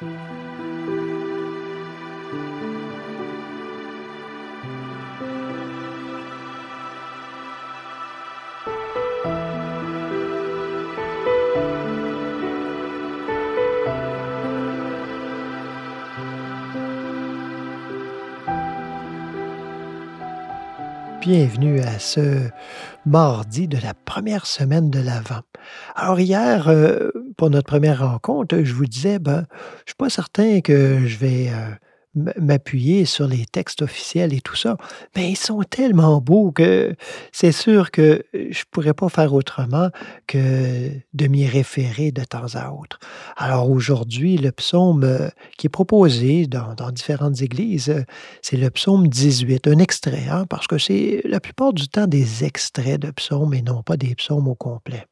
Thank you. Bienvenue à ce mardi de la première semaine de l'Avent. Alors hier, euh, pour notre première rencontre, je vous disais, ben, je suis pas certain que je vais euh, m'appuyer sur les textes officiels et tout ça, mais ils sont tellement beaux que c'est sûr que je pourrais pas faire autrement que de m'y référer de temps à autre. Alors aujourd'hui, le psaume euh, qui est proposé dans, différentes églises, euh, c'est le psaume 18, un extrait, hein, parce que c'est la plupart du temps des extraits de psaumes et non pas des psaumes au complet.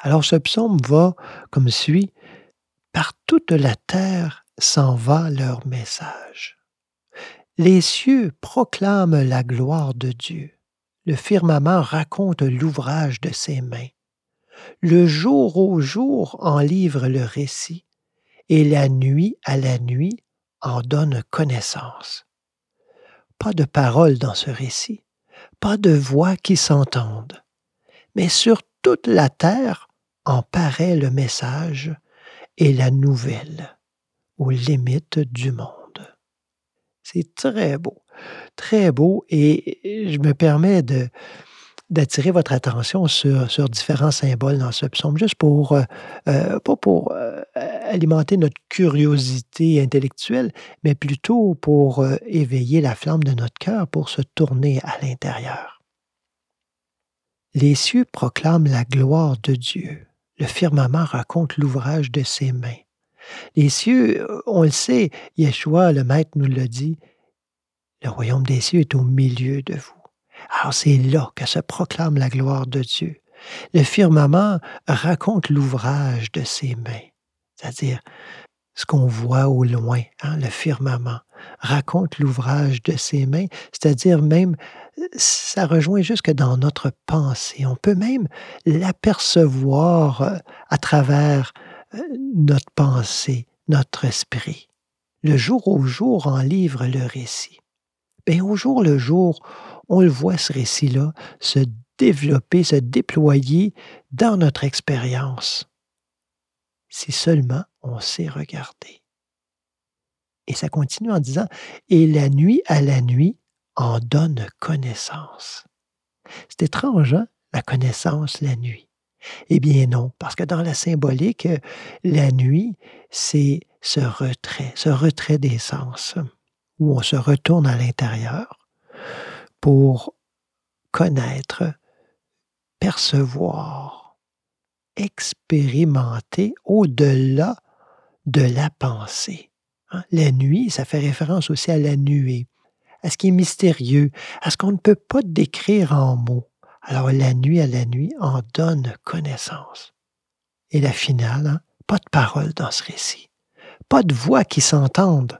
Alors ce psaume va comme suit. Par toute la terre, s'en va leur message. Les cieux proclament la gloire de Dieu. Le firmament raconte l'ouvrage de ses mains. Le jour au jour en livre le récit, et la nuit à la nuit en donne connaissance. Pas de paroles dans ce récit, pas de voix qui s'entendent, mais sur toute la terre en paraît le message et la nouvelle aux limites du monde. C'est très beau, très beau, et je me permets d'attirer votre attention sur, sur, différents symboles dans ce psaume, juste pour, euh, euh, pas pour euh, alimenter notre curiosité intellectuelle, mais plutôt pour éveiller la flamme de notre cœur, pour se tourner à l'intérieur. Les cieux proclament la gloire de Dieu. Le firmament raconte l'ouvrage de ses mains. Les cieux, on le sait, Yeshua, le Maître, nous l'a dit, le royaume des cieux est au milieu de vous. Alors c'est là que se proclame la gloire de Dieu. Le firmament raconte l'ouvrage de ses mains, c'est-à-dire ce qu'on voit au loin, hein, le firmament, raconte l'ouvrage de ses mains, c'est-à-dire même, ça rejoint jusque dans notre pensée. On peut même l'apercevoir euh, à travers notre pensée, notre esprit. Le jour au jour en livre le récit. Bien, au jour le jour, on le voit ce récit-là se développer, se déployer dans notre expérience. Si seulement on sait regarder. Et ça continue en disant, et la nuit à la nuit en donne connaissance. C'est étrange, hein? La connaissance la nuit. Eh bien non, parce que dans la symbolique, la nuit, c'est ce retrait, ce retrait des sens, où on se retourne à l'intérieur pour connaître, percevoir, expérimenter au-delà de la pensée. Hein. La nuit, ça fait référence aussi à la nuée, à ce qui est mystérieux, à ce qu'on ne peut pas décrire en mots. Alors la nuit à la nuit en donne connaissance. Et la finale, hein, pas de paroles dans ce récit, pas de voix qui s'entendent.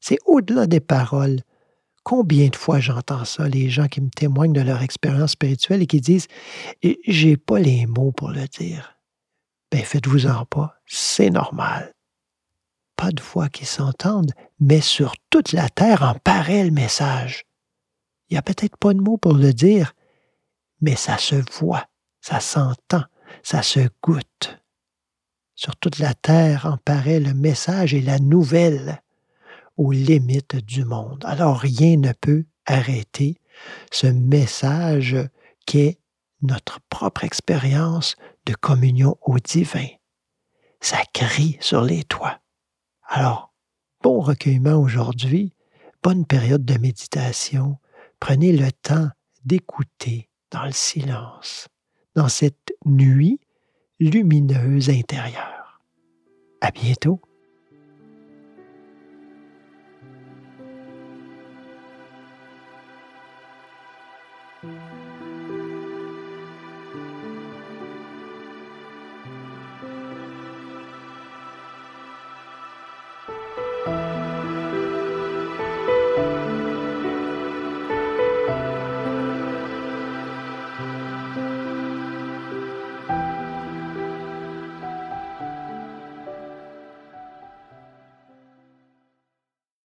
C'est au-delà des paroles. Combien de fois j'entends ça, les gens qui me témoignent de leur expérience spirituelle et qui disent J'ai pas les mots pour le dire. Ben faites-vous-en pas, c'est normal. Pas de voix qui s'entendent, mais sur toute la terre en paraît le message. Il n'y a peut-être pas de mots pour le dire, mais ça se voit, ça s'entend, ça se goûte. Sur toute la terre en paraît le message et la nouvelle aux limites du monde. Alors rien ne peut arrêter ce message qu'est notre propre expérience de communion au divin. Ça crie sur les toits. Alors, bon recueillement aujourd'hui, bonne période de méditation, prenez le temps d'écouter, dans le silence, dans cette nuit lumineuse intérieure. À bientôt.